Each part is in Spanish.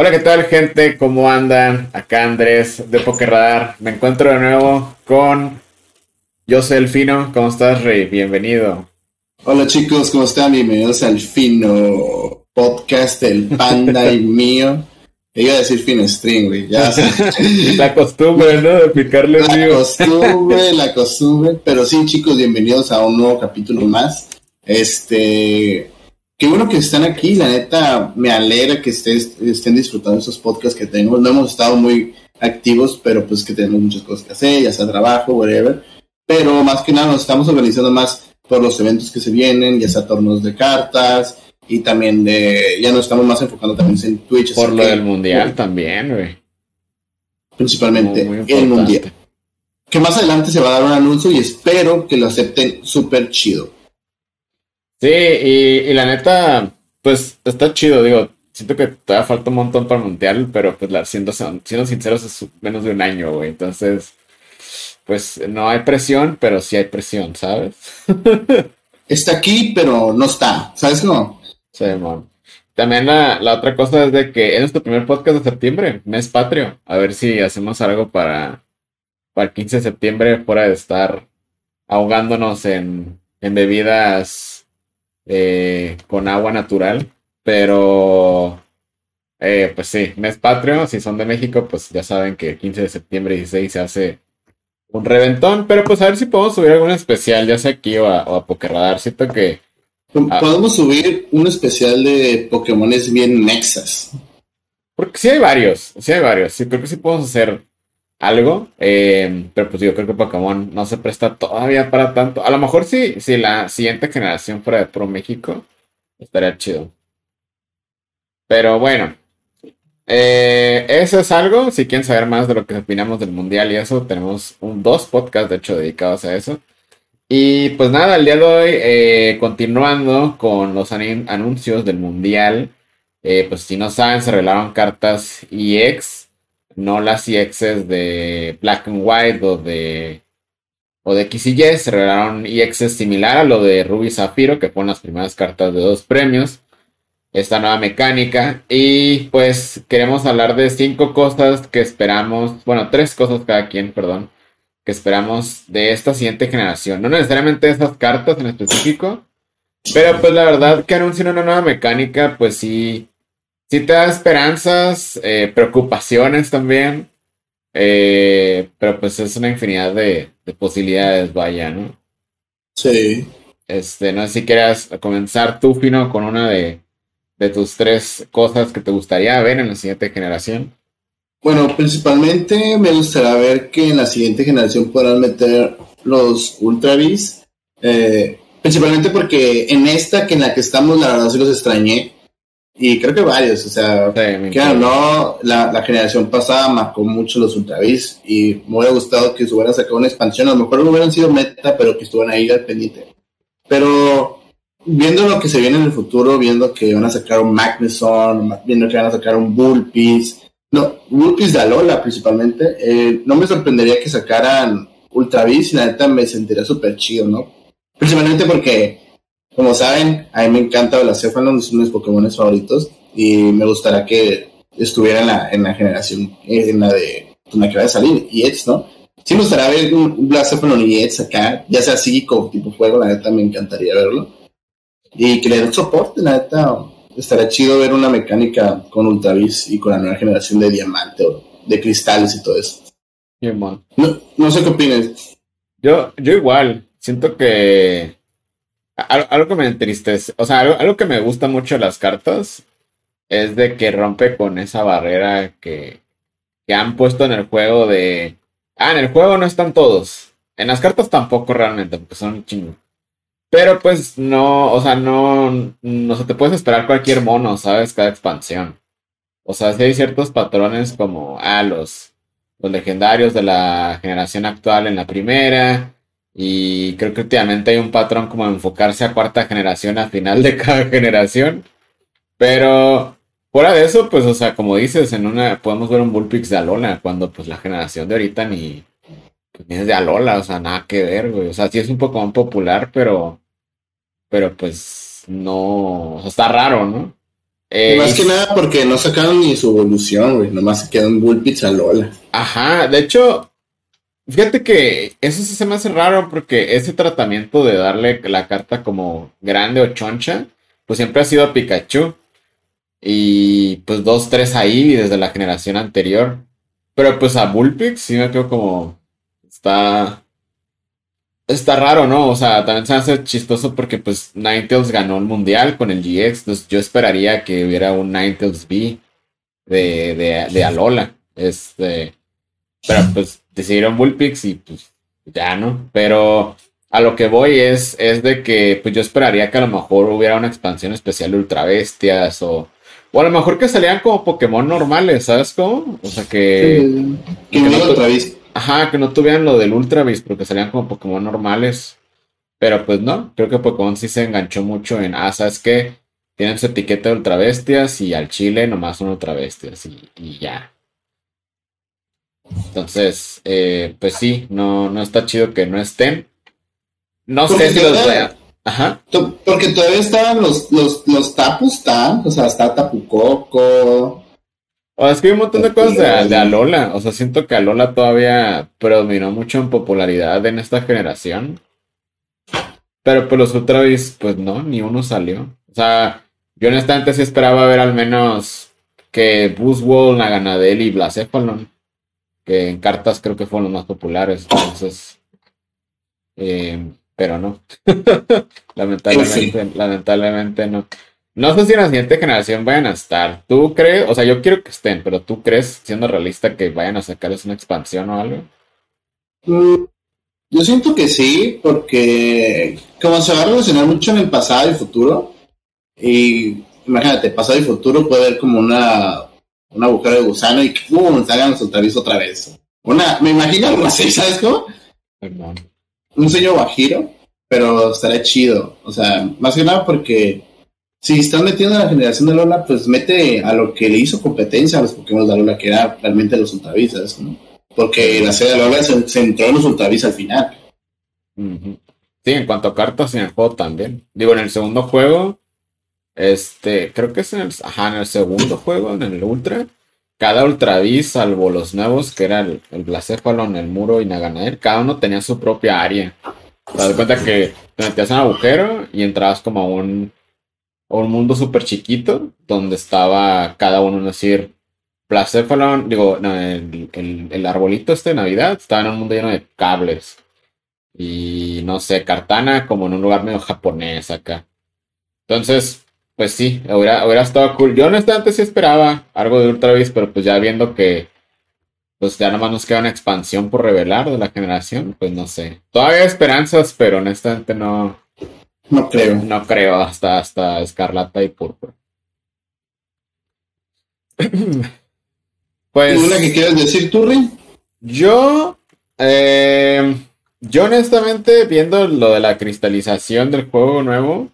Hola, ¿qué tal, gente? ¿Cómo andan? Acá Andrés de Pokerradar. Me encuentro de nuevo con José El Fino. ¿Cómo estás, Rey? Bienvenido. Hola, chicos, ¿cómo están? Bienvenidos al Fino podcast del Panda y mío. Iba a decir Fino String, güey. Ya la costumbre, ¿no? De picarle La costumbre, la costumbre. Pero sí, chicos, bienvenidos a un nuevo capítulo más. Este Qué bueno que están aquí, la neta me alegra que estés, estén disfrutando esos podcasts que tenemos. No hemos estado muy activos, pero pues que tenemos muchas cosas que hacer, ya sea trabajo, whatever. Pero más que nada nos estamos organizando más por los eventos que se vienen, ya sea torneos de cartas y también de, ya nos estamos más enfocando también en Twitch. Por lo del mundial también, güey. Principalmente el mundial. Que más adelante se va a dar un anuncio y espero que lo acepten súper chido. Sí, y, la neta, pues está chido, digo, siento que todavía falta un montón para Mundial, pero pues la, siendo, siendo sinceros es menos de un año, güey, entonces, pues no hay presión, pero sí hay presión, ¿sabes? está aquí, pero no está, ¿sabes no? Sí, man. También la, la, otra cosa es de que es nuestro primer podcast de septiembre, mes patrio, a ver si hacemos algo para, para el 15 de septiembre, fuera de estar ahogándonos en, en bebidas eh, con agua natural, pero eh, pues sí, mes patrio, si son de México, pues ya saben que el 15 de septiembre y 16 se hace un reventón, pero pues a ver si podemos subir algún especial, ya sea aquí o a, o a Pokerradar, siento que... Ah, podemos subir un especial de Pokémones bien nexas. Porque sí hay varios, sí hay varios, sí creo que sí podemos hacer algo, eh, pero pues yo creo que Pokémon no se presta todavía para tanto. A lo mejor sí, si la siguiente generación fuera de Pro México, estaría chido. Pero bueno, eh, eso es algo. Si quieren saber más de lo que opinamos del mundial y eso, tenemos dos podcasts de hecho dedicados a eso. Y pues nada, el día de hoy, eh, continuando con los anuncios del mundial, pues si no saben, se revelaron cartas EX no las EXs de Black and White o de, o de X y Y, se revelaron EXs similar a lo de Ruby Zafiro, que fueron las primeras cartas de dos premios. Esta nueva mecánica. Y pues queremos hablar de cinco cosas que esperamos, bueno, tres cosas cada quien, perdón, que esperamos de esta siguiente generación. No necesariamente esas cartas en específico, pero pues la verdad que anuncian una nueva mecánica, pues sí sí te da esperanzas, eh, preocupaciones también. Eh, pero pues es una infinidad de, posibilidades, vaya, ¿no? Sí. Este, no sé si quieras comenzar tú, Fino, con una de, de tus tres cosas que te gustaría ver en la siguiente generación. Bueno, principalmente me gustaría ver que en la siguiente generación puedan meter los Ultra eh, principalmente porque en esta, que en la que estamos, la verdad sí los extrañé. Y creo que varios, o sea, claro, no, la, generación pasada marcó mucho los Ultra y me hubiera gustado que se hubieran sacado una expansión, a lo mejor no hubieran sido meta, pero que estuvieran ahí al pendiente. Pero viendo lo que se viene en el futuro, viendo que van a sacar un Magnuson, viendo que van a sacar un Bullpiece, no, Bullpiece de Alola principalmente, eh, no me sorprendería que sacaran Ultra y la neta me sentiría súper chido, ¿no? Principalmente porque como saben, a mí me encanta Blacephalon, es uno de mis Pokémon favoritos y me gustaría que estuviera en la, en la generación, en la de en la que va a salir, EX, ¿no? Sí me gustaría ver un, Blacephalon y EX acá, ya sea psíquico tipo juego, la neta me encantaría verlo. Y que le den soporte, la neta, estaría chido ver una mecánica con Ultravis y con la nueva generación de diamante o de cristales y todo eso. Bien. No, no sé qué opinas. Yo, yo igual, siento que algo, que me entristece, o sea, algo, que me gusta mucho de las cartas es de que rompe con esa barrera que, que han puesto en el juego de... Ah, en el juego no están todos. En las cartas tampoco realmente, porque son chingo. Pero pues no, o sea, no, no se te puedes esperar cualquier mono, ¿sabes? Cada expansión. O sea, si hay ciertos patrones como, ah, los, los legendarios de la generación actual en la primera, y creo que últimamente hay un patrón como enfocarse a cuarta generación al final de cada generación. Pero fuera de eso, pues, o sea, como dices, en una podemos ver un Bullpix de Alola, cuando pues la generación de ahorita ni, pues, ni es de Alola, o sea, nada que ver, güey. O sea, sí es un Pokémon popular, pero, pero pues no, o sea, está raro, ¿no? Eh, más que nada porque no sacaron ni su evolución, güey. Nomás se quedó en Bullpix a Lola. Ajá, de hecho, fíjate que eso se me hace raro porque ese tratamiento de darle la carta como grande o choncha, pues siempre ha sido a Pikachu. Y pues dos, tres ahí desde la generación anterior. Pero pues a Bullpix sí me quedo como. Está. Está raro, ¿no? O sea, también se hace chistoso porque pues Ninetales ganó el mundial con el GX. Entonces yo esperaría que hubiera un Ninetales B de, de, de Alola. Este. Pero pues decidieron Bullpix y pues ya, ¿no? Pero a lo que voy es, es de que pues yo esperaría que a lo mejor hubiera una expansión especial de Ultra Bestias o o a lo mejor que salían como Pokémon normales, ¿sabes cómo? O sea que. que, no, Ultra Ajá, que no tuvieran lo del Ultra Beast, porque salían como Pokémon normales. Pero pues no, creo que Pokémon sí se enganchó mucho en. Ah, ¿sabes qué? Tienen su etiqueta de Ultra Bestias y al Chile nomás son Ultra Bestias y, y ya. Entonces, eh, pues sí, no, no está chido que no estén. No sé si los vean. Ajá. Porque todavía estaban los, los, los tapus, ¿están? O sea, está Tapucoco. O es que hay un montón de cosas de, de, Alola. O sea, siento que Alola todavía predominó mucho en popularidad en esta generación. Pero pues los Ultra pues no, ni uno salió. O sea, yo honestamente sí esperaba ver al menos que Buzzwole, Naganadel y Blacephalon. Que en cartas creo que fueron los más populares. Entonces. Eh, pero no. lamentablemente, lamentablemente no. No sé si en la siguiente generación vayan a estar. ¿Tú crees? O sea, yo quiero que estén, pero ¿tú crees, siendo realista, que vayan a sacarles una expansión o algo? Mm, yo siento que sí, porque como se va a relacionar mucho en el pasado y futuro, y imagínate, pasado y futuro puede haber como una, un agujero de gusano y que ¡pum! salgan los ultravisos otra vez. Una, me imagino algo así, ¿sabes cómo? Perdón un sello bajiro, pero estaría chido. O sea, más que nada porque si están metiendo a la generación de Lola, pues mete a lo que le hizo competencia a los Pokémon de Lola, que era realmente los Ultravisas, ¿no? Porque la serie de Lola se, entró en los Ultravisas al final. Sí, en cuanto a cartas en el juego también. Digo, en el segundo juego, este, creo que es en el, ajá, en el segundo juego, en el Ultra, cada Ultravis, salvo los nuevos, que era el, el Blacephalon, el Muro y Naganael, cada uno tenía su propia área. Te das cuenta que te metías en un agujero y entrabas como a un, un mundo súper chiquito, donde estaba cada uno, es decir, Blacephalon, digo, no, el, el, el, arbolito este de Navidad, estaba en un mundo lleno de cables. Y no sé, Cartana como en un lugar medio japonés acá. Entonces, pues sí, hubiera, hubiera estado cool. Yo honestamente sí esperaba algo de Ultra Beast, pero pues ya viendo que pues ya nomás nos queda una expansión por revelar de la generación, pues no sé. Todavía hay esperanzas, pero honestamente no. No creo. No creo hasta, hasta Escarlata y Púrpura. pues. ¿Una que quieras decir, Turri? Yo. Eh, yo honestamente, viendo lo de la cristalización del juego nuevo,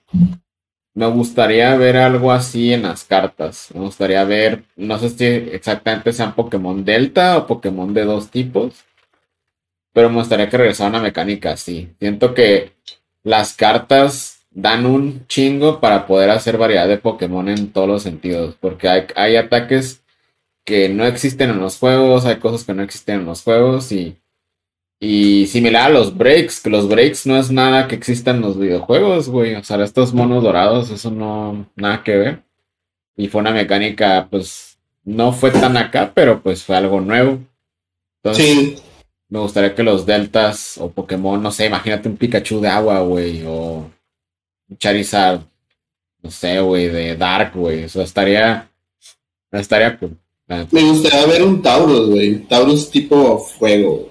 me gustaría ver algo así en las cartas. Me gustaría ver, no sé si exactamente sean Pokémon Delta o Pokémon de dos tipos. Pero me gustaría que regresara una mecánica así. Siento que las cartas dan un chingo para poder hacer variedad de Pokémon en todos los sentidos. Porque hay, hay ataques que no existen en los juegos, hay cosas que no existen en los juegos y y similar a los breaks, que los breaks no es nada que exista en los videojuegos, güey. O sea, estos monos dorados, eso no, nada que ver. Y fue una mecánica, pues, no fue tan acá, pero pues fue algo nuevo. Entonces, sí. me gustaría que los deltas o Pokémon, no sé, imagínate un Pikachu de agua, güey, o un Charizard, no sé, güey, de Dark, güey. O sea, estaría, estaría cool. Me gustaría ver un Taurus, güey. Taurus tipo fuego,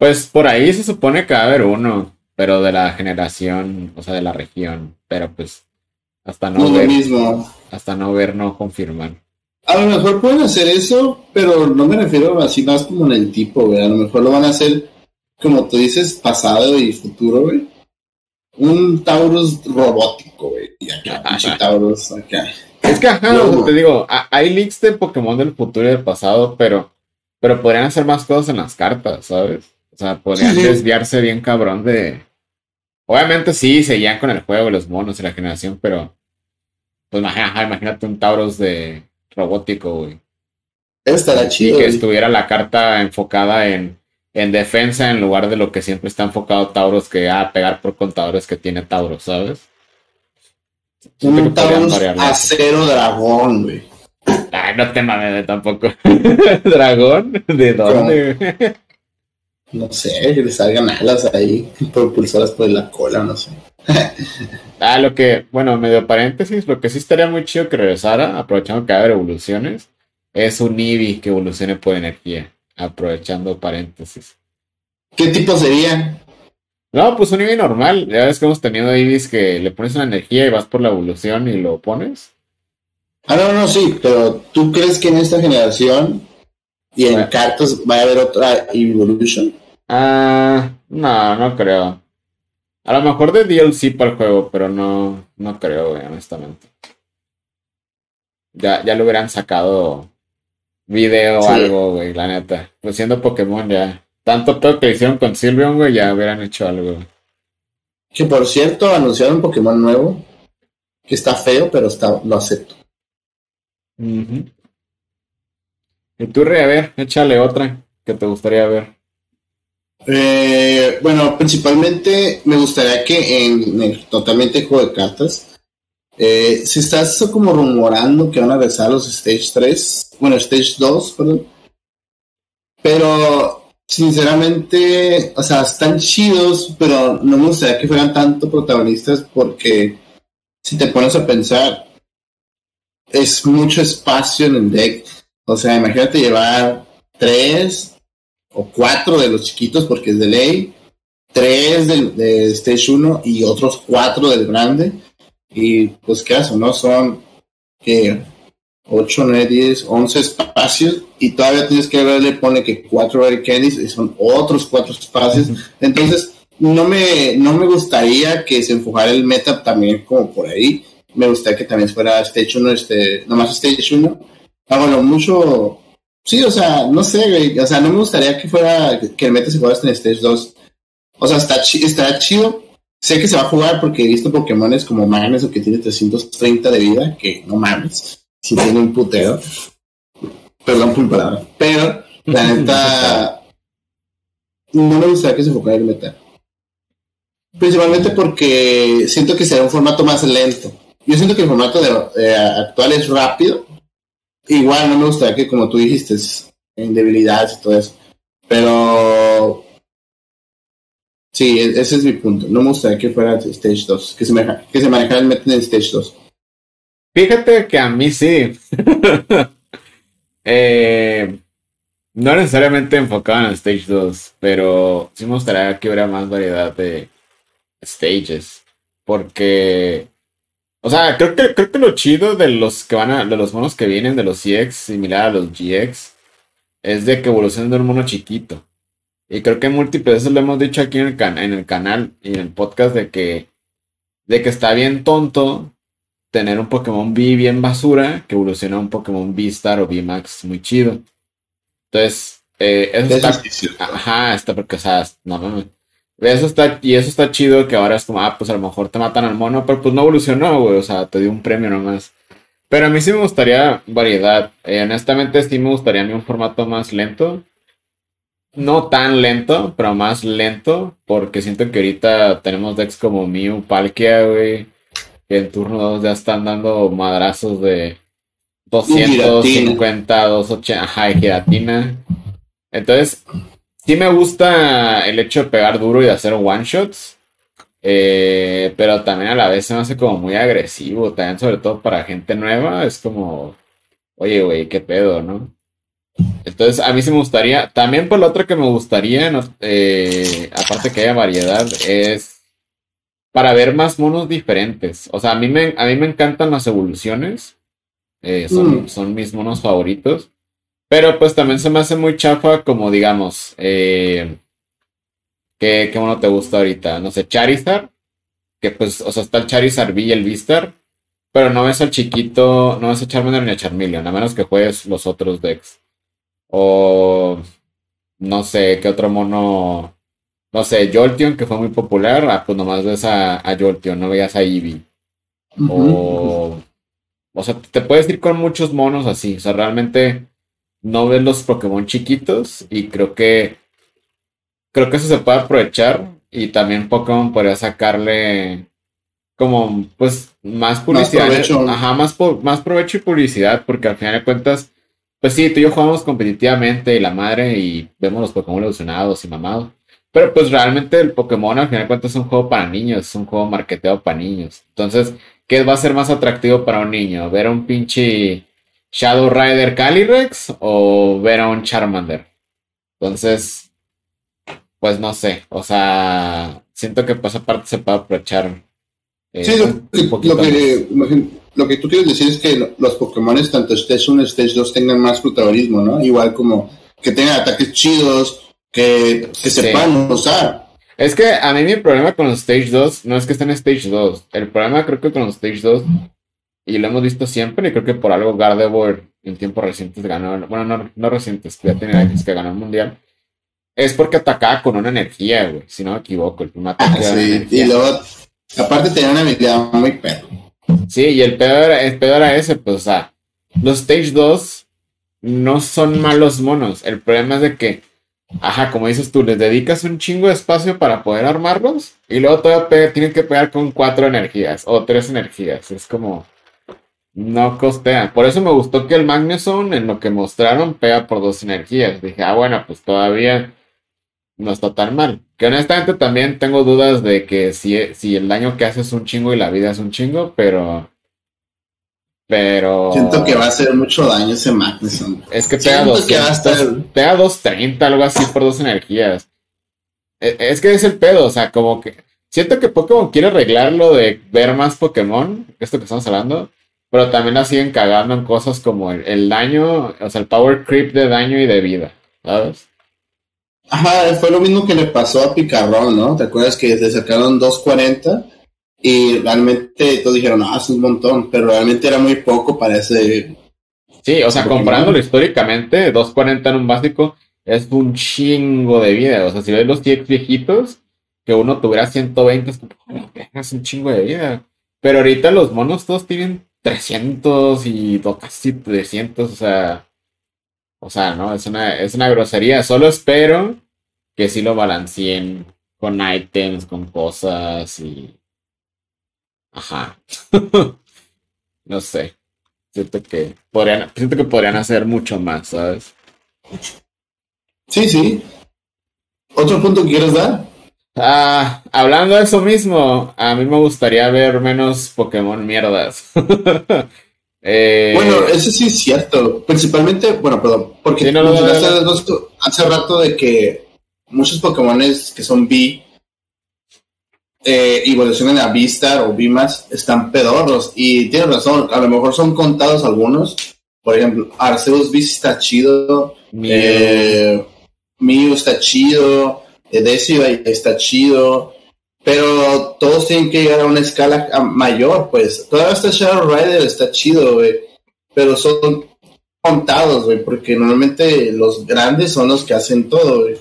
pues por ahí se supone que va a haber uno, pero de la generación, o sea, de la región. Pero pues hasta no, ver. mismo. Hasta no ver, no confirmar. A lo mejor pueden hacer eso, pero no me refiero así más como en el tipo, güey. A lo mejor lo van a hacer, como tú dices, pasado y futuro, güey. Un Taurus robótico, güey. Y acá, Taurus, acá. Es que, ajá, te digo, hay leaks de Pokémon del futuro y del pasado, pero, pero podrían hacer más cosas en las cartas, ¿sabes? O sea, podrían desviarse bien cabrón de. Obviamente sí, seguían con el juego, los monos y la generación, pero. Pues imagínate un Tauros de robótico, güey. Estará chido. Y que estuviera la carta enfocada en, en defensa en lugar de lo que siempre está enfocado Tauros, que a pegar por contadores que tiene Tauros, ¿sabes? Un Tauros acero dragón, güey. Ay, no te mames tampoco. ¿Dragón? ¿De dónde? No sé, que le salgan alas ahí, propulsoras por la cola, no sé. ah, lo que, bueno, medio paréntesis, lo que sí estaría muy chido que regresara, aprovechando que hay evoluciones, es un Eevee que evolucione por energía, aprovechando paréntesis. ¿Qué tipo sería? No, pues un Eevee normal. Ya ves que hemos tenido Eevees que le pones una energía y vas por la evolución y lo pones. Ah, no, no, sí, pero ¿tú crees que en esta generación y en cartas va a haber otra Evolution? Ah, no, no creo. A lo mejor de DLC para el juego, pero no, no creo, honestamente. Ya, ya lo hubieran sacado video o algo, güey, la neta. Pues siendo Pokémon ya. Tanto todo que hicieron con Silvion, güey, ya hubieran hecho algo. Que por cierto, anunciaron un Pokémon nuevo. Que está feo, pero está, lo acepto. Y tú, Rey, a ver, échale otra que te gustaría ver. Eh, bueno, principalmente me gustaría que en el totalmente juego de cartas eh, se está como rumorando que van a regresar los Stage 3, bueno, Stage 2, perdón. Pero sinceramente, o sea, están chidos, pero no me gustaría que fueran tanto protagonistas porque si te pones a pensar, es mucho espacio en el deck. O sea, imagínate llevar tres o cuatro de los chiquitos porque es de ley, tres del, de Stage 1 y otros cuatro del grande. Y pues, ¿qué hace? ¿No? Son que 8, 9, 10, 11 espacios y todavía tienes que verle, pone que cuatro Red Candies y son otros cuatro espacios. Entonces, no me, no me gustaría que se enfocara el meta también como por ahí. Me gustaría que también fuera Stage 1, este, nomás Stage 1. Ah, bueno, mucho Sí, o sea, no sé, güey. O sea, no me gustaría que fuera, que el meta se jugara hasta en Stage 2. O sea, está, está chido. Sé que se va a jugar porque he visto Pokémones como Magnes o que tiene 330 de vida, que no mames, si tiene un putero. Perdón por palabra. Pero, la neta, no me gustaría que se enfocara el meta. Principalmente porque siento que será un formato más lento. Yo siento que el formato de, actual es rápido, igual no me gustaría que, como tú dijiste, en debilidades y todo eso. Pero sí, e-, ese es mi punto. No me gustaría que fuera Stage 2, que se, que se manejara el meta en Stage 2. Fíjate que a mí sí. eh, no necesariamente enfocado en Stage 2, pero sí me que hubiera más variedad de stages. Porque o sea, creo que, creo que lo chido de los que van a, de los monos que vienen de los CX, similar a los GX, es de que evolucionan de un mono chiquito. Y creo que múltiples veces lo hemos dicho aquí en el, en el canal y en el podcast de que, de que está bien tonto tener un Pokémon V bien basura que evoluciona a un Pokémon V-Star o V-Max muy chido. Entonces, eh, eso, está. Ajá, está porque, o sea, no, no, eso está, y eso está chido que ahora es como, ah, pues a lo mejor te matan al mono, pero pues no evolucionó, güey, o sea, te dio un premio nomás. Pero a mí sí me gustaría variedad. Eh, honestamente sí me gustaría a mí un formato más lento. No tan lento, pero más lento, porque siento que ahorita tenemos decks como Mew, Palkia, güey, que en turno 2 ya están dando madrazos de 250, 280, ajá, y giratina. Entonces, sí me gusta el hecho de pegar duro y de hacer one shots. Eh, pero también a la vez se me hace como muy agresivo. También, sobre todo para gente nueva, es como, oye, güey, qué pedo, ¿no? Entonces, a mí sí me gustaría. También por lo otro que me gustaría, eh, aparte que haya variedad, es para ver más monos diferentes. O sea, a mí me, a mí me encantan las evoluciones. Eh, son, mm. son mis monos favoritos. Pero pues también se me hace muy chafa como digamos, eh, ¿qué, ¿qué mono te gusta ahorita? No sé, Charizard, que pues, o sea, está el Charizard V y el Vistar, pero no ves al chiquito, no ves a Charmander ni a Charmeleon, a menos que juegues los otros decks. O no sé, ¿qué otro mono? No sé, Jolteon, que fue muy popular, ah, pues nomás ves a, a Jolteon, no veías a Eevee. O O sea, te puedes ir con muchos monos así. O sea, realmente no ves los Pokémon chiquitos. Y creo que. Creo que eso se puede aprovechar. Y también Pokémon podría sacarle. Como, pues, más publicidad. Más provecho. Ajá, más, más provecho y publicidad. Porque al final de cuentas. Pues sí, tú y yo jugamos competitivamente y la madre y vemos los Pokémon evolucionados y mamados. Pero pues realmente el Pokémon al final de cuentas es un juego para niños, es un juego marketeado para niños. Entonces, ¿qué va a ser más atractivo para un niño? ¿Ver a un pinche Shadow Rider Calyrex o ver a un Charmander? Entonces, pues no sé, o sea, siento que pues aparte se puede aprovechar. Eh, sí, lo, que, lo que tú quieres decir es que los Pokémon, tanto Stage 1 y Stage 2, tengan más protagonismo, ¿no? Igual como que tengan ataques chidos, que, que sepan usar. Es que a mí mi problema con los Stage 2 no es que estén en Stage 2. El problema creo que con los Stage 2, y lo hemos visto siempre, y creo que por algo Gardevoir en tiempos recientes ganó, bueno, no, no recientes, ya tiene años que ganó el mundial, es porque atacaba con una energía, güey, si no me equivoco. El primer ah, sí, y luego, aparte tenía una habilidad muy pedo. Sí, y el peor, era, el peor era ese, pues, o sea, los Stage 2 no son malos monos. El problema es de que Ajá, como dices tú, les dedicas un chingo de espacio para poder armarlos y luego todavía tienen que pegar con cuatro energías o tres energías. Es como. No costean. Por eso me gustó que el Magnuson en lo que mostraron pega por dos energías. Dije, ah, bueno, pues todavía no está tan mal. Que honestamente también tengo dudas de que si, si el daño que hace es un chingo y la vida es un chingo, pero pero. Siento que va a hacer mucho daño ese Magnuson. Es que pega, 200, pega 230, algo así por dos energías. E, es que es el pedo, o sea, como que. Siento que Pokémon quiere arreglar lo de ver más Pokémon, esto que estamos hablando, pero también la siguen cagando en cosas como el, daño, o sea, el power creep de daño y de vida, ¿sabes? Ajá, fue lo mismo que le pasó a Picarrón, ¿no? ¿Te acuerdas que le sacaron 240? Y realmente todos dijeron, ah, es un montón, pero realmente era muy poco para ese. Sí, o sea, comparándolo históricamente, 240 en un básico es un chingo de vida. O sea, si ves los TX viejitos, que uno tuviera 120, es, como, es un chingo de vida. Pero ahorita los monos todos tienen 300 y casi 300, o sea. O sea, no, es una, es una grosería. Solo espero que sí lo balanceen con items, con cosas y Ajá. no sé. Siento que podrían, siento que podrían hacer mucho más, ¿sabes? Sí, sí. ¿Otro punto que quieres dar? Ah, hablando de eso mismo, a mí me gustaría ver menos Pokémon mierdas. Eh, bueno, eso sí es cierto. Principalmente, bueno, perdón, porque hace rato de que muchos Pokémon que son B eh, evolucionan a Vistar o Bimas están pedorros. Y tienes razón, a lo mejor son contados algunos. Por ejemplo, Arceus Beast está chido. Mew, eh, está chido. Eh, está chido. Pero todos tienen que llegar a una escala mayor, pues. Todavía está Shadow Rider, está chido, güey. Pero son contados, güey, porque normalmente los grandes son los que hacen todo, güey.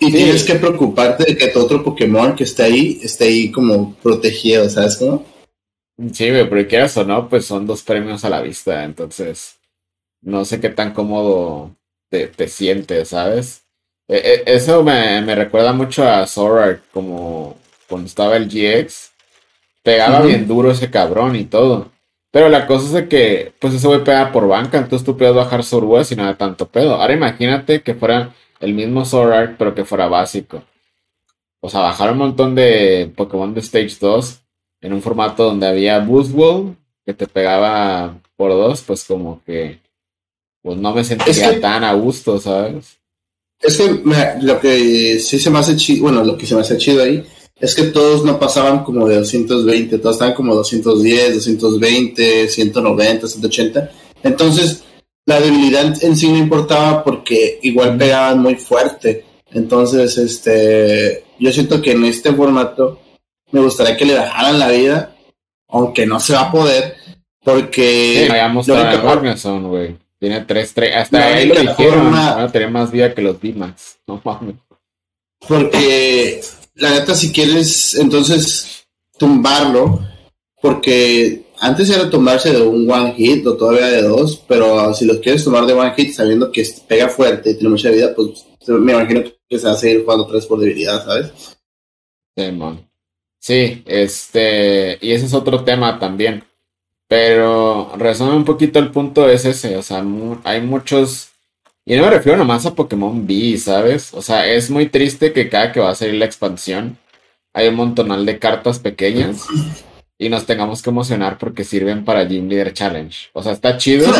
Y tienes que preocuparte de que tu otro Pokémon que está ahí esté ahí como protegido, ¿sabes cómo? Sí, güey, pero quieras o no, pues son dos premios a la vista, entonces no sé qué tan cómodo te, sientes, ¿sabes? E, e, eso me, recuerda mucho a Sora, como cuando estaba el GX, pegaba bien duro ese cabrón y todo. Pero la cosa es de que, pues ese güey pega por banca, entonces tú puedes bajar Sorua sin nada tanto pedo. Ahora imagínate que fuera el mismo Sword pero que fuera básico. O sea, bajar un montón de Pokémon de Stage 2 en un formato donde había Boost que te pegaba por dos, pues como que pues no me sentía tan a gusto, ¿sabes? Es que lo que sí se me hace chido, bueno, lo que se me hace chido ahí es que todos no pasaban como de 220, todos estaban como 210, 220, 190, 180. Entonces, la debilidad en sí no importaba porque igual pegaban muy fuerte. Entonces, este, yo siento que en este formato me gustaría que le bajaran la vida, aunque no se va a poder, porque... Sí, güey. Tiene tres, tres, hasta ahí lo dijeron, van a tener más vida que los Dimas, no mames. Porque, la neta, si quieres, entonces, tumbarlo, porque antes era tomarse de un one hit o todavía de dos, pero si los quieres tomar de one hit sabiendo que pega fuerte y tiene mucha vida, pues me imagino que se va a seguir jugando tres por debilidad, ¿sabes? Sí, este, y ese es otro tema también. Pero resume un poquito el punto es ese, o sea, hay muchos, y no me refiero nomás a Pokémon B, ¿sabes? O sea, es muy triste que cada que va a salir la expansión hay un montonal de cartas pequeñas y nos tengamos que emocionar porque sirven para Gym Leader Challenge. O sea, está chido.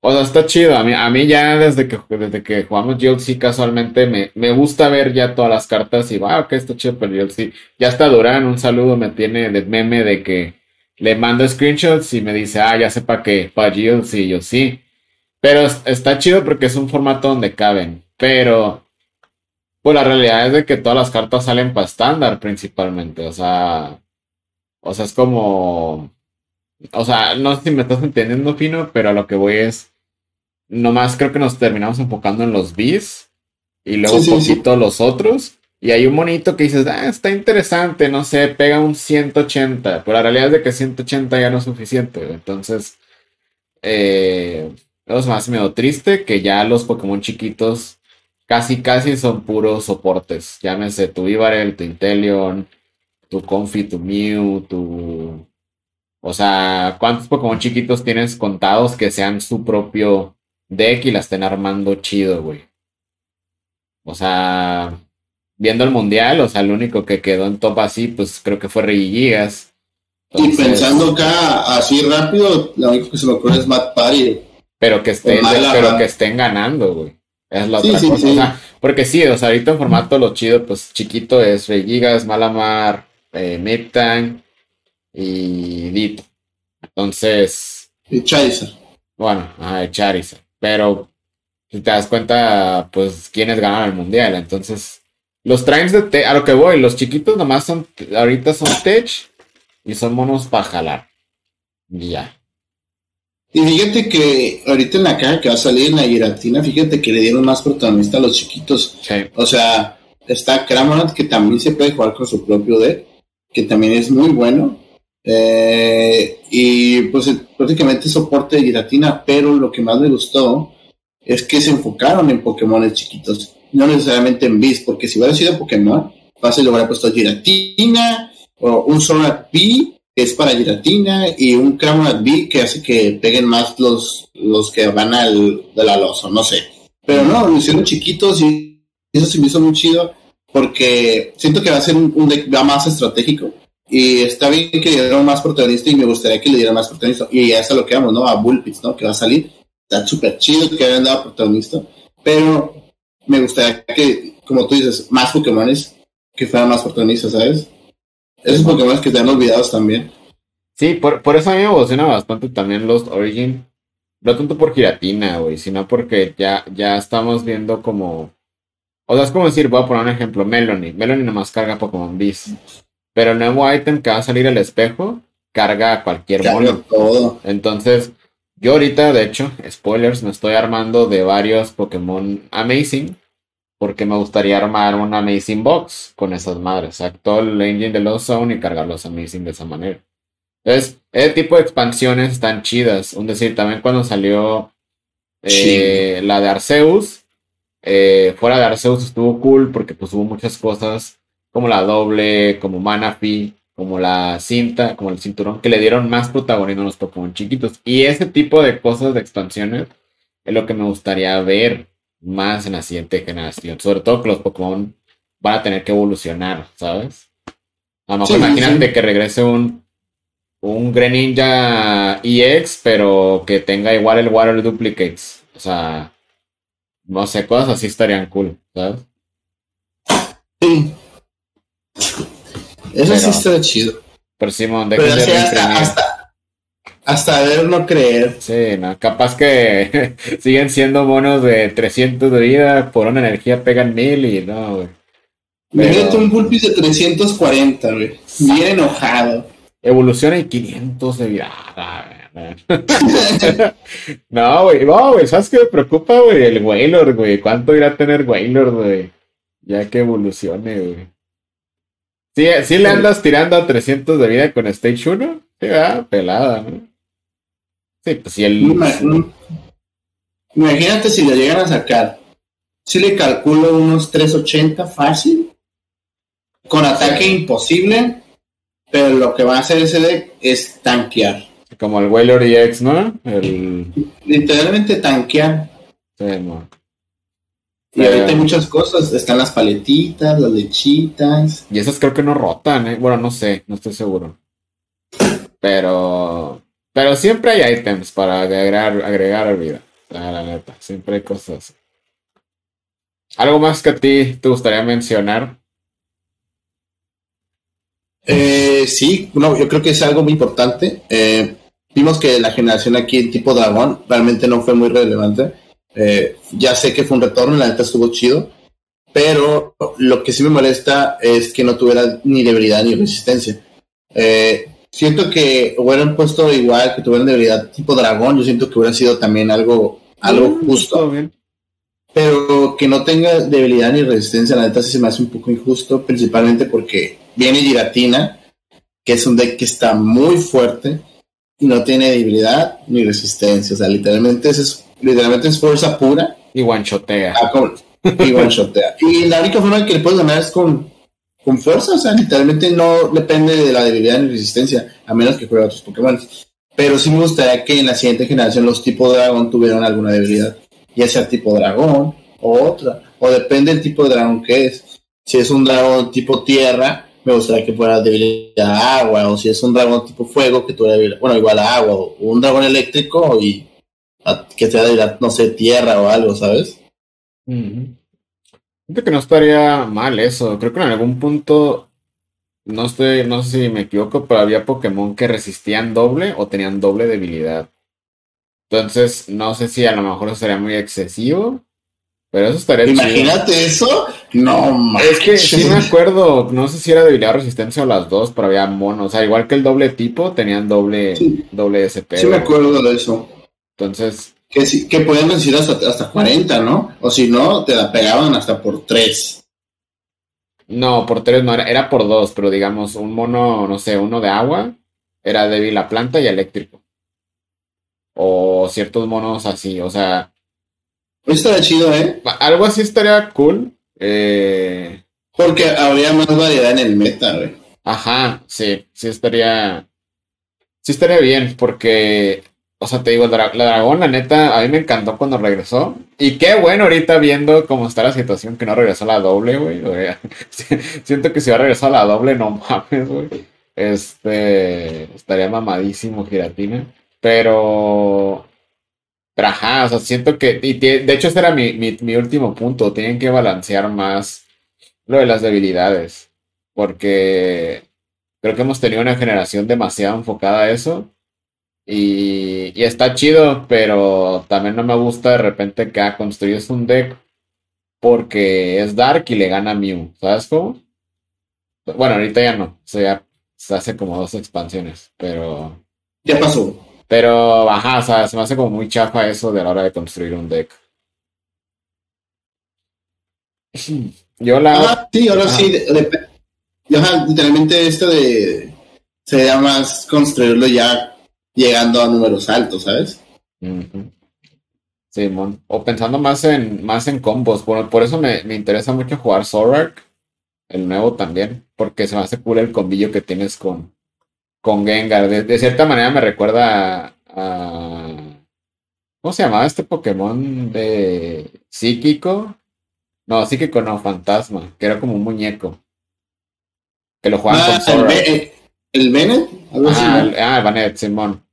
O sea, está chido. A mí, a mí ya desde que, desde que jugamos GLC casualmente me, me gusta ver ya todas las cartas y wow, que está chido pero GLC. Ya está Durán, un saludo me tiene de meme de que le mando screenshots y me dice, ah, ya sepa que para GLC, yo sí. Pero está chido porque es un formato donde caben. Pero pues la realidad es de que todas las cartas salen para estándar principalmente. O sea, o sea, es como, o sea, no sé si me estás entendiendo, Fino, pero a lo que voy es, nomás creo que nos terminamos enfocando en los bis y luego un poquito los otros. Y hay un monito que dices, ah, está interesante, no sé, pega un 180. Pero la realidad es de que 180 ya no es suficiente. Entonces, eh, más medio triste que ya los Pokémon chiquitos casi casi son puros soportes. Llámese tu Ibarel, tu Inteleon, tu Confi, tu Mew, tu... O sea, ¿cuántos Pokémon chiquitos tienes contados que sean su propio deck y la estén armando chido, güey? O sea, viendo el mundial, o sea, el único que quedó en top así, pues creo que fue Regigigas. Y pensando acá así rápido, lo único que se me ocurre es Matt Party. Pero que estén, pero que estén ganando, güey. Es la otra cosa. porque sí, o sea, ahorita en formato lo chido, pues chiquito es Gigas, Malamar, eh, y Dito. Entonces. Y Charizard. Bueno, ah, Charizard. Pero si te das cuenta, pues quiénes ganaron el mundial. Entonces, los trains de a lo que voy, los chiquitos nomás son, ahorita son tech y son monos para jalar. Y ya. Y fíjate que ahorita en la caja que va a salir en la giratina, fíjate que le dieron más protagonista a los chiquitos. O sea, está Cramonat que también se puede jugar con su propio deck, que también es muy bueno. Eh, y pues prácticamente soporte de giratina, pero lo que más me gustó es que se enfocaron en Pokémon chiquitos, no necesariamente en Beast, porque si hubiera sido Pokémon, fácil lo hubiera puesto giratina o un Sonar P que es para giratina, y un Crown B que hace que peguen más los, los que van al del aloso, no sé. Pero no, lo hicieron chiquitos y eso se me hizo muy chido porque siento que va a ser un, deck más estratégico. Y está bien que le dieran más protagonista y me gustaría que le dieran más protagonista. Y ya es lo que vamos, ¿no? A Bullpits, ¿no? Que va a salir. Está súper chido que hayan dado protagonista. Pero me gustaría que, como tú dices, más Pokémones que fueran más protagonistas, ¿sabes? Esos Pokémon que te han olvidados también. Sí, por, por eso a mí me emociona bastante también los Origin. No tanto por giratina, güey, sino porque ya, ya estamos viendo como. O sea, es como decir, voy a poner un ejemplo, Melanie. Melanie nomás carga Pokémon Beast. Pero el nuevo ítem que va a salir al espejo carga cualquier mono. Todo. Entonces, yo ahorita, de hecho, spoilers, me estoy armando de varios Pokémon Amazing porque me gustaría armar un Amazing Box con esas madres. Todo el engine de los Zone y cargar los Amazing de esa manera. Entonces, ese tipo de expansiones están chidas. Un decir, también cuando salió eh, la de Arceus, eh, fuera de Arceus estuvo cool porque pues hubo muchas cosas como la doble, como Manafi, como la cinta, como el cinturón, que le dieron más protagonismo a los Pokémon chiquitos. Y ese tipo de cosas de expansiones es lo que me gustaría ver más en la siguiente generación. Sobre todo que los Pokémon van a tener que evolucionar, ¿sabes? A lo mejor imagínate que regrese un, un Greninja EX, pero que tenga igual el Water Duplicates. O sea, no sé, cosas así estarían cool, ¿sabes? Sí. Eso sí está chido. Pero Simón, de hasta, hasta ver no creer. Sí, no, capaz que siguen siendo monos de 300 de vida, por una energía pegan 1000 y no, güey. Pero... un Pulpis de 340, güey. Bien enojado. Evoluciona en 500 de vida. no, güey, no, güey, ¿sabes qué me preocupa, güey? El Wailord, güey. ¿Cuánto irá a tener Wailord, güey? Ya que evolucione, güey. Sí, sí le andas tirando a 300 de vida con Stage 1. Sí, va, pelada, ¿no? Sí, pues si el. Imagínate si le llegan a sacar. Si le calculo unos 380 fácil. Con ataque imposible. Pero lo que va a hacer ese deck es tanquear. Como el Whaler EX, ¿no? El... Literalmente tanquear. Sí, no. Y ahorita hay muchas cosas. Están las paletitas, las lechitas. Y esas creo que no rotan, ¿eh? Bueno, no sé, no estoy seguro. Pero. Pero siempre hay ítems para agregar, agregar vida. La, neta, siempre hay cosas. ¿Algo más que a ti te gustaría mencionar? Eh, sí, no, yo creo que es algo muy importante. Eh, vimos que la generación aquí tipo dragón realmente no fue muy relevante. Eh, ya sé que fue un retorno, la neta estuvo chido, pero lo que sí me molesta es que no tuviera ni debilidad ni resistencia. Eh, siento que hubieran puesto igual, que tuvieran debilidad tipo dragón, yo siento que hubiera sido también algo, algo mm, justo. Pero que no tenga debilidad ni resistencia, la neta sí se me hace un poco injusto, principalmente porque viene Giratina, que es un deck que está muy fuerte y no tiene debilidad ni resistencia. O sea, literalmente es, literalmente es fuerza pura. Y guanchotea. Ah, y guanchotea. y la única forma que le puedes ganar es con, con fuerza. O sea, literalmente no depende de la debilidad ni resistencia, a menos que juegue otros Pokémon. Pero sí me gustaría que en la siguiente generación los tipos de dragón tuvieran alguna debilidad. Ya sea tipo dragón o otra. O depende del tipo de dragón que es. Si es un dragón tipo tierra, me gustaría que fuera debilidad a agua, o si es un dragón tipo fuego, que tuviera debilidad, bueno, igual a agua, o un dragón eléctrico y que sea debilidad, no sé, tierra o algo, ¿sabes? Creo que no estaría mal eso. Creo que en algún punto, no estoy, no sé si me equivoco, pero había Pokémon que resistían doble o tenían doble debilidad. Entonces, no sé si a lo mejor sería muy excesivo. Pero eso estaría Imagínate eso. No mames. Es que sí me acuerdo, no sé si era debilidad o resistencia o las dos, pero había monos. O sea, igual que el doble tipo, tenían doble, doble SP. Sí me acuerdo de eso. Entonces. Que, sí, que podían decir hasta, hasta 40, ¿no? O si no, te la pegaban hasta por 3. No, por 3 no, era, era por 2, pero digamos, un mono, no sé, uno de agua, era débil a planta y eléctrico. O ciertos monos así, o sea, Estaría chido, ¿eh? Algo así estaría cool. Eh... Porque habría más variedad en el meta, güey. Ajá, sí, sí estaría. Sí estaría bien, porque. O sea, te digo, la, dragón, la neta, a mí me encantó cuando regresó. Y qué bueno ahorita viendo cómo está la situación que no regresó a la doble, güey. Siento que si va a regresar a la doble, no mames, güey. Este. Estaría mamadísimo Giratina. Pero. Pero ajá, o sea, siento que, de hecho ese era mi, mi, último punto, tienen que balancear más lo de las debilidades, porque creo que hemos tenido una generación demasiado enfocada a eso, y, y está chido, pero también no me gusta de repente que ah, construyes un deck porque es Dark y le gana Mew, ¿sabes cómo? Bueno, ahorita ya no, o sea, ya se hace como dos expansiones, pero... Ya pasó. Pero, ajá, o sea, se me hace como muy chafa eso de la hora de construir un deck. Yo la. Ah, sí, ahora sí. literalmente esto de. Sería más construirlo ya llegando a números altos, ¿sabes? Sí, o pensando más en más en combos. Por, por eso me, me interesa mucho jugar Zorak, el nuevo también, porque se me hace cool el combillo que tienes con, con Gengar. De, cierta manera me recuerda a, ¿Cómo se llamaba este Pokémon de psíquico? No, psíquico no, fantasma, que era como un muñeco. Que lo jugaban ah, con ¿El, el Bennett? ah, Bennett, Simón.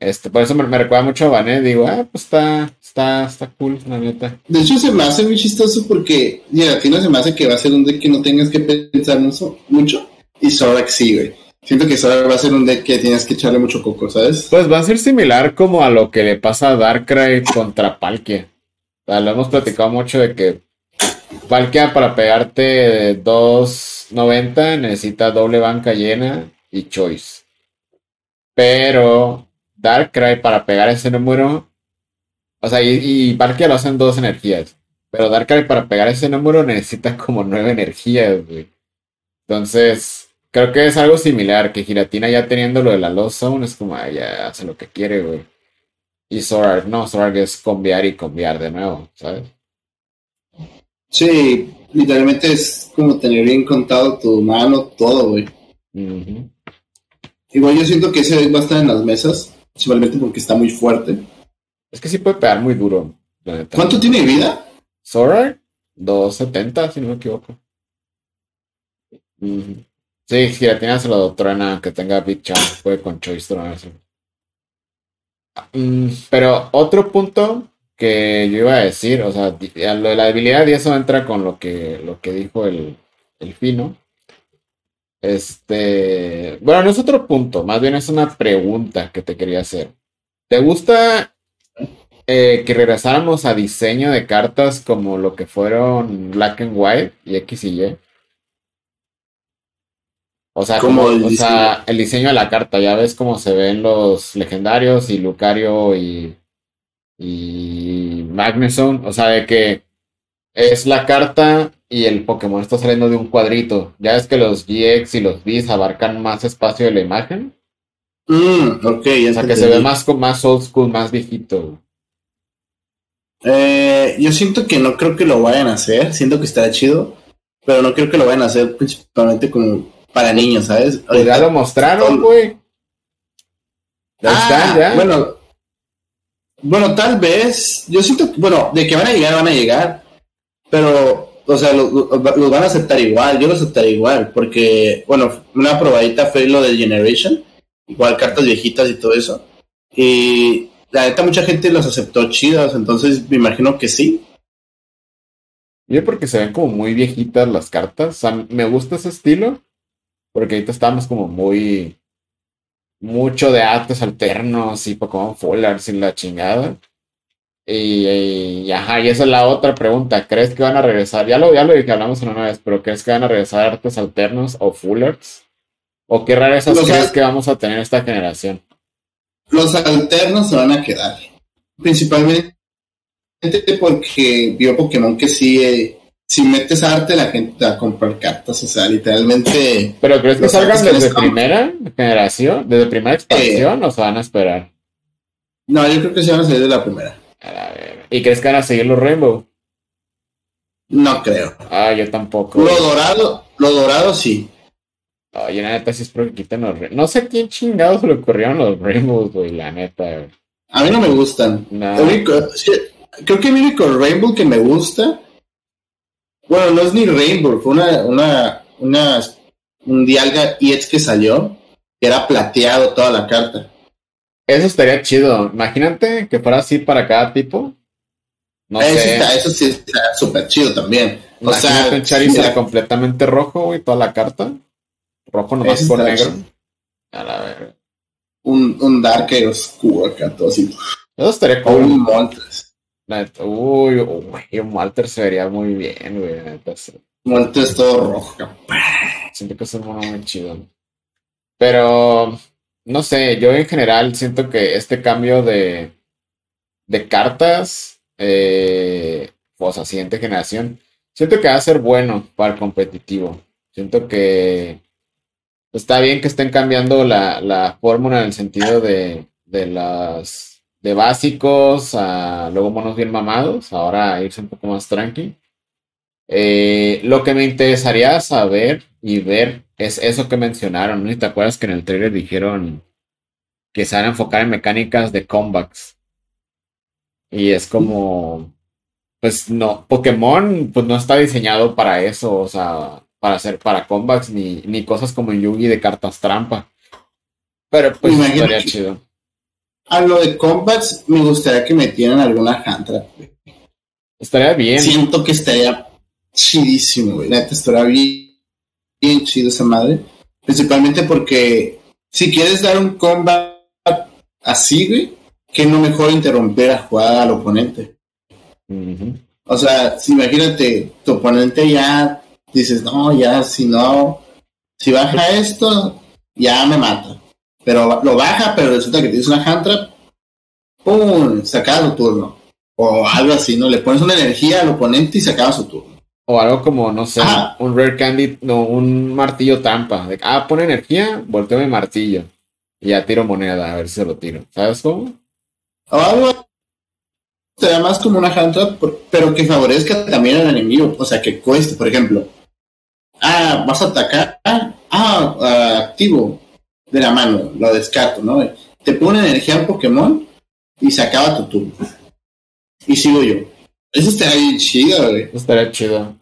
Este, por eso me, recuerda mucho a Bennett. Digo, ah, pues está, está, está cool, la neta. De hecho, se me hace muy chistoso porque, mira, a ti no se me hace que va a ser un deck que no tengas que pensar mucho. mucho y Zorak sí, güey. Siento que ahora va a ser un deck que tienes que echarle mucho coco, ¿sabes? Pues va a ser similar como a lo que le pasa a Darkrai contra Palkia. O sea, lo hemos platicado mucho de que Palkia para pegarte 2.90 necesita doble banca llena y choice. Pero Darkrai para pegar ese número. O sea, y, y Palkia lo hacen dos energías. Pero Darkrai para pegar ese número necesita como nueve energías, güey. Entonces, creo que es algo similar, que Giratina ya teniendo lo de la Lost Zone es como, ya hace lo que quiere, güey. Y Zorark, no, Zorark es cambiar y cambiar de nuevo, ¿sabes? Sí, literalmente es como tener bien contado tu mano, todo, güey. Igual yo siento que ese va a estar en las mesas, principalmente porque está muy fuerte. Es que sí puede pegar muy duro. ¿Cuánto tiene vida? Zorark, 270, si no me equivoco. Sí, Giratina se lo truena, que tenga Big Chance, puede con Choice tronarse. Mm, pero otro punto que yo iba a decir, o sea, lo de la debilidad y eso entra con lo que, lo que dijo el, el Fino. Este, bueno, no es otro punto, más bien es una pregunta que te quería hacer. ¿Te gusta eh, que regresáramos a diseño de cartas como lo que fueron Black and White y X y Y? O sea, como, el, o sea, el diseño de la carta, ya ves cómo se ven los legendarios y Lucario y, y Magnuson. O sea, de que es la carta y el Pokémon está saliendo de un cuadrito. Ya ves que los GX y los Bs abarcan más espacio de la imagen. Mm, ok, O sea, que se ve más, más old school, más viejito. Eh, yo siento que no creo que lo vayan a hacer. Siento que está chido. Pero no creo que lo vayan a hacer principalmente como para niños, ¿sabes? Pues ya lo mostraron, güey. Ah, ya. Bueno, bueno, tal vez. Yo siento que, bueno, de que van a llegar, van a llegar. Pero, o sea, los lo, van a aceptar igual. Yo lo aceptaré igual. Porque, bueno, una probadita fue lo de Generation. Igual cartas viejitas y todo eso. Y la neta, mucha gente los aceptó chidas. Entonces, me imagino que sí. Yo porque se ven como muy viejitas las cartas. O sea, me gusta ese estilo. Porque ahorita estamos como muy. Mucho de artes alternos y Pokémon Full Art sin la chingada. Y, y, ajá, y esa es la otra pregunta. ¿Crees que van a regresar? Ya lo, ya lo dije, hablamos una vez, pero ¿crees que van a regresar artes alternos o full arts? ¿O qué rarezas crees que vamos a tener esta generación? Los alternos se van a quedar. Principalmente porque vio Pokémon que sí si metes arte, la gente va a comprar cartas, o sea, literalmente. ¿Pero crees que salgan desde primera generación, desde primera expansión, o se van a esperar? No, yo creo que se van a salir de la primera. A. ¿Y crees que van a seguir los Rainbow? No creo. Ah, yo tampoco. Lo dorado, lo dorado sí. Oye, la neta sí espero que quiten los Rainbow. No sé quién chingados le ocurrieron los Rainbows, güey, la neta. A mí no me gustan. creo que el único Rainbow que me gusta bueno, no es ni Rainbow, fue una, una, una, un Dialga EX que salió, que era plateado toda la carta. Eso estaría chido. Imagínate que fuera así para cada tipo. No eso, sé. Está, eso sí está súper chido también. O sea, un Charizard completamente rojo, güey, toda la carta. Rojo nomás por negro. A la ver. Un, un Dark oscuro acá, todo así. Eso estaría cool. un Moltres uy, uy, un Walter se vería muy bien, güey. Walter es todo rojo. Siento que es un mono muy chido. Pero, no sé, yo en general siento que este cambio de, de cartas, eh, pues a siguiente generación, siento que va a ser bueno para el competitivo. Siento que está bien que estén cambiando la, la fórmula en el sentido de, de las de básicos a luego monos bien mamados, ahora irse un poco más tranqui. Eh, lo que me interesaría saber y ver es eso que mencionaron, ¿no? te acuerdas que en el trailer dijeron que se van a enfocar en mecánicas de comebacks? Y es como, pues no, Pokémon pues no está diseñado para eso, o sea, para hacer para comebacks ni, ni cosas como Yugi de cartas trampa. Pero pues estaría chido a lo de combats, me gustaría que metieran alguna hand Estaría bien. Siento que estaría chidísimo, güey. Neta, estaría bien, bien chido esa madre. Principalmente porque si quieres dar un combat así, güey, que no mejor interromper la jugada al oponente. O sea, si imagínate, tu oponente ya dices, no, ya, si no, si baja esto, ya me mata. Pero lo baja, pero resulta que tienes una hand trap, ¡pum! Se acaba su turno. O algo así, ¿no? Le pones una energía al oponente y se acaba su turno. O algo como, no sé, un Rare Candy, no, un martillo tampa. De, ah, pone energía, volteo mi martillo. Y ya tiro moneda, a ver si se lo tiro. ¿Sabes cómo? O algo te más como una hand pero que favorezca también al enemigo. O sea, que cueste, por ejemplo. Ah, vas a atacar. Ah, ah, activo de la mano, lo descarto, ¿no? Te pone energía al Pokémon y se acaba tu turno. Y sigo yo. Eso estaría chido, güey. Eso estaría chido.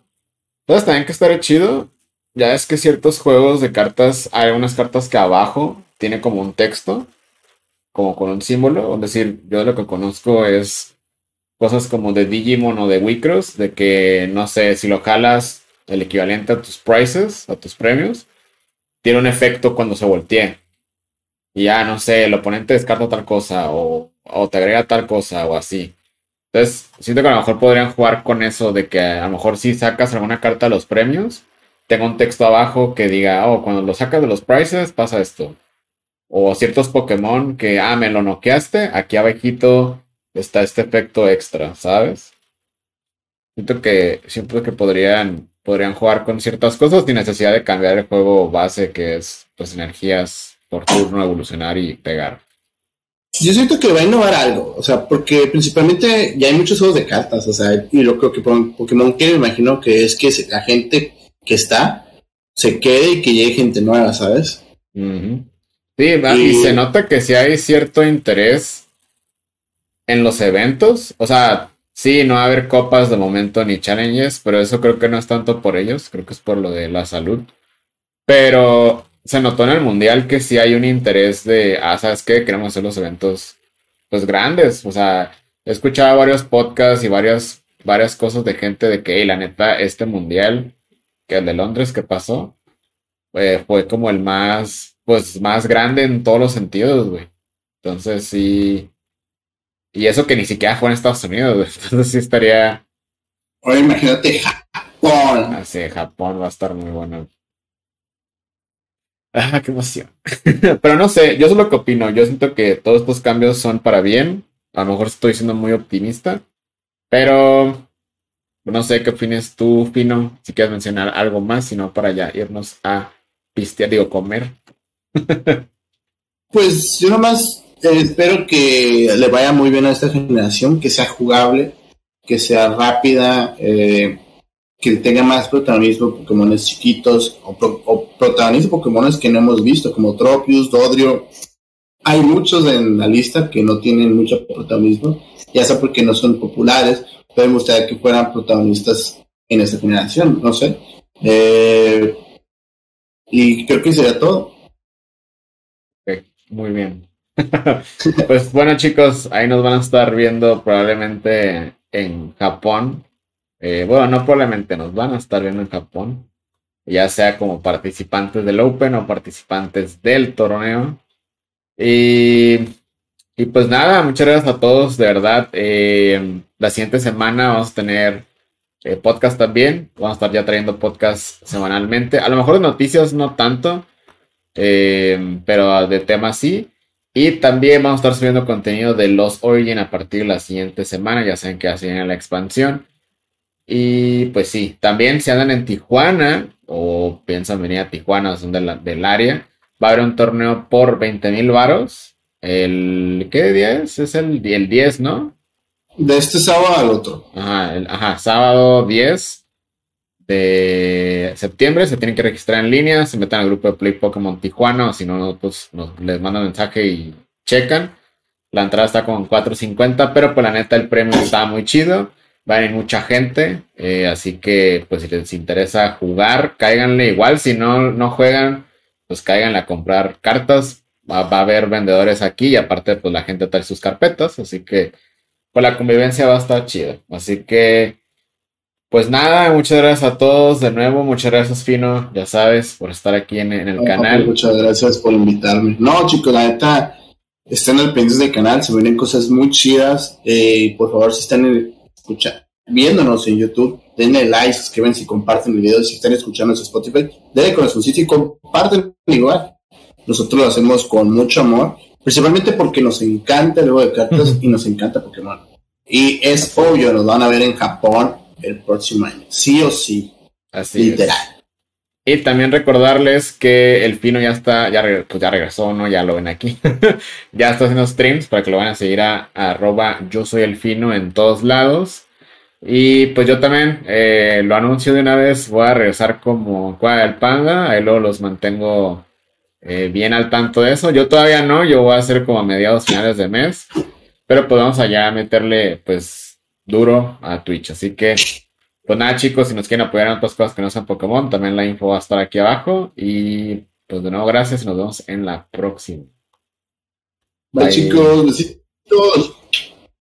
¿Sabes también que estaría chido? Ya es que ciertos juegos de cartas, hay unas cartas que abajo tiene como un texto, como con un símbolo. Es decir, yo lo que conozco es cosas como de Digimon o de Wicross, de que, no sé, si lo jalas el equivalente a tus prices, a tus premios, tiene un efecto cuando se voltee. Y ya, no sé, el oponente descarta tal cosa o, o te agrega tal cosa o así. Entonces, siento que a lo mejor podrían jugar con eso de que a lo mejor si sacas alguna carta de los premios, tenga un texto abajo que diga, oh, cuando lo sacas de los prices pasa esto. O ciertos Pokémon que, ah, me lo noqueaste, aquí abajito está este efecto extra, ¿sabes? Siento que siento que podrían, podrían jugar con ciertas cosas sin necesidad de cambiar el juego base que es pues energías por turno, evolucionar y pegar. Yo siento que va a innovar algo, o sea, porque principalmente ya hay muchos juegos de cartas, o sea, y lo creo que Pokémon quiere, me imagino que es que la gente que está se quede y que llegue gente nueva, ¿sabes? Sí, y... se nota que si hay cierto interés en los eventos, o sea, sí, no va a haber copas de momento ni challenges, pero eso creo que no es tanto por ellos, creo que es por lo de la salud. Pero se notó en el mundial que sí hay un interés de, ah, ¿sabes qué? Queremos hacer los eventos, pues grandes. O sea, he escuchado varios podcasts y varias, varias cosas de gente de que, la neta, este mundial, que el de Londres que pasó, eh, fue como el más, pues, más grande en todos los sentidos, güey. Entonces sí. Y eso que ni siquiera fue en Estados Unidos, Entonces sí estaría. Oye, imagínate Japón. Así, ah, Japón va a estar muy bueno. Ah, qué emoción. Pero no sé, yo es lo que opino. Yo siento que todos estos cambios son para bien. A lo mejor estoy siendo muy optimista. Pero no sé qué opinas tú, Fino. Si quieres mencionar algo más, sino para ya irnos a pistear, digo, comer. pues yo nomás eh, espero que le vaya muy bien a esta generación, que sea jugable, que sea rápida. Eh, que tenga más protagonismo Pokémon chiquitos o, o protagonismo Pokémon que no hemos visto, como Tropius, Dodrio. Hay muchos en la lista que no tienen mucho protagonismo, ya sea porque no son populares, pero me que fueran protagonistas en esta generación, no sé. Eh, y creo que sería todo. muy bien. pues bueno chicos, ahí nos van a estar viendo probablemente en Japón eh, bueno, no probablemente nos van a estar viendo en Japón, ya sea como participantes del Open o participantes del torneo. Y, y pues nada, muchas gracias a todos, de verdad. Eh, la siguiente semana vamos a tener eh, podcast también, vamos a estar ya trayendo podcast semanalmente, a lo mejor de noticias no tanto, pero de temas sí. Y también vamos a estar subiendo contenido de los Origin a partir de la siguiente semana. Ya saben que ya se la expansión. Y pues sí, también si andan en Tijuana o piensan venir a Tijuana, son del área, va a haber un torneo por 20 mil varos. El, ¿qué día es? Es el, el 10, ¿no? De este sábado al otro. Ajá, ajá, sábado 10 de septiembre. Se tienen que registrar en línea, se meten al grupo de Play Pokémon Tijuana, o si no, pues nos, les mandan mensaje y checan. La entrada está con 4.50, pero pues la neta el premio está muy chido va a venir mucha gente, eh, así que pues si les interesa jugar, cáiganle. Igual, si no, no juegan, pues cáiganle a comprar cartas, va, a haber vendedores aquí y aparte pues la gente trae sus carpetas, así que pues la convivencia va a estar chida, así que pues nada, muchas gracias a todos de nuevo, muchas gracias Fino, ya sabes, por estar aquí en, el canal. Muchas gracias por invitarme. No chicos, la neta, estén al pendiente del canal, se vienen cosas muy chidas, eh, por favor si están en viéndonos en YouTube, denle like, suscríbanse y comparten el video. Si están escuchando en Spotify, denle corazoncito y comparten igual. Nosotros lo hacemos con mucho amor, principalmente porque nos encanta el juego de cartas y nos encanta Pokémon. Y es obvio, nos van a ver en Japón el próximo año. Sí o sí. Así Literal. Y también recordarles que el Fino ya está, ya, pues ya regresó, ¿no? Ya lo ven aquí. ya está haciendo streams para que lo vayan a seguir a, arroba yo soy el Fino en todos lados. Y pues yo también eh, lo anuncio de una vez, voy a regresar como Cuadra del Panda, ahí luego los mantengo eh, bien al tanto de eso. Yo todavía no, yo voy a hacer como a mediados finales de mes, pero pues vamos allá a meterle pues duro a Twitch, así que pues nada, chicos, si nos quieren apoyar en otras cosas que no sean Pokémon, también la info va a estar aquí abajo. Y pues de nuevo, gracias y nos vemos en la próxima. Bye, chicos. Besitos.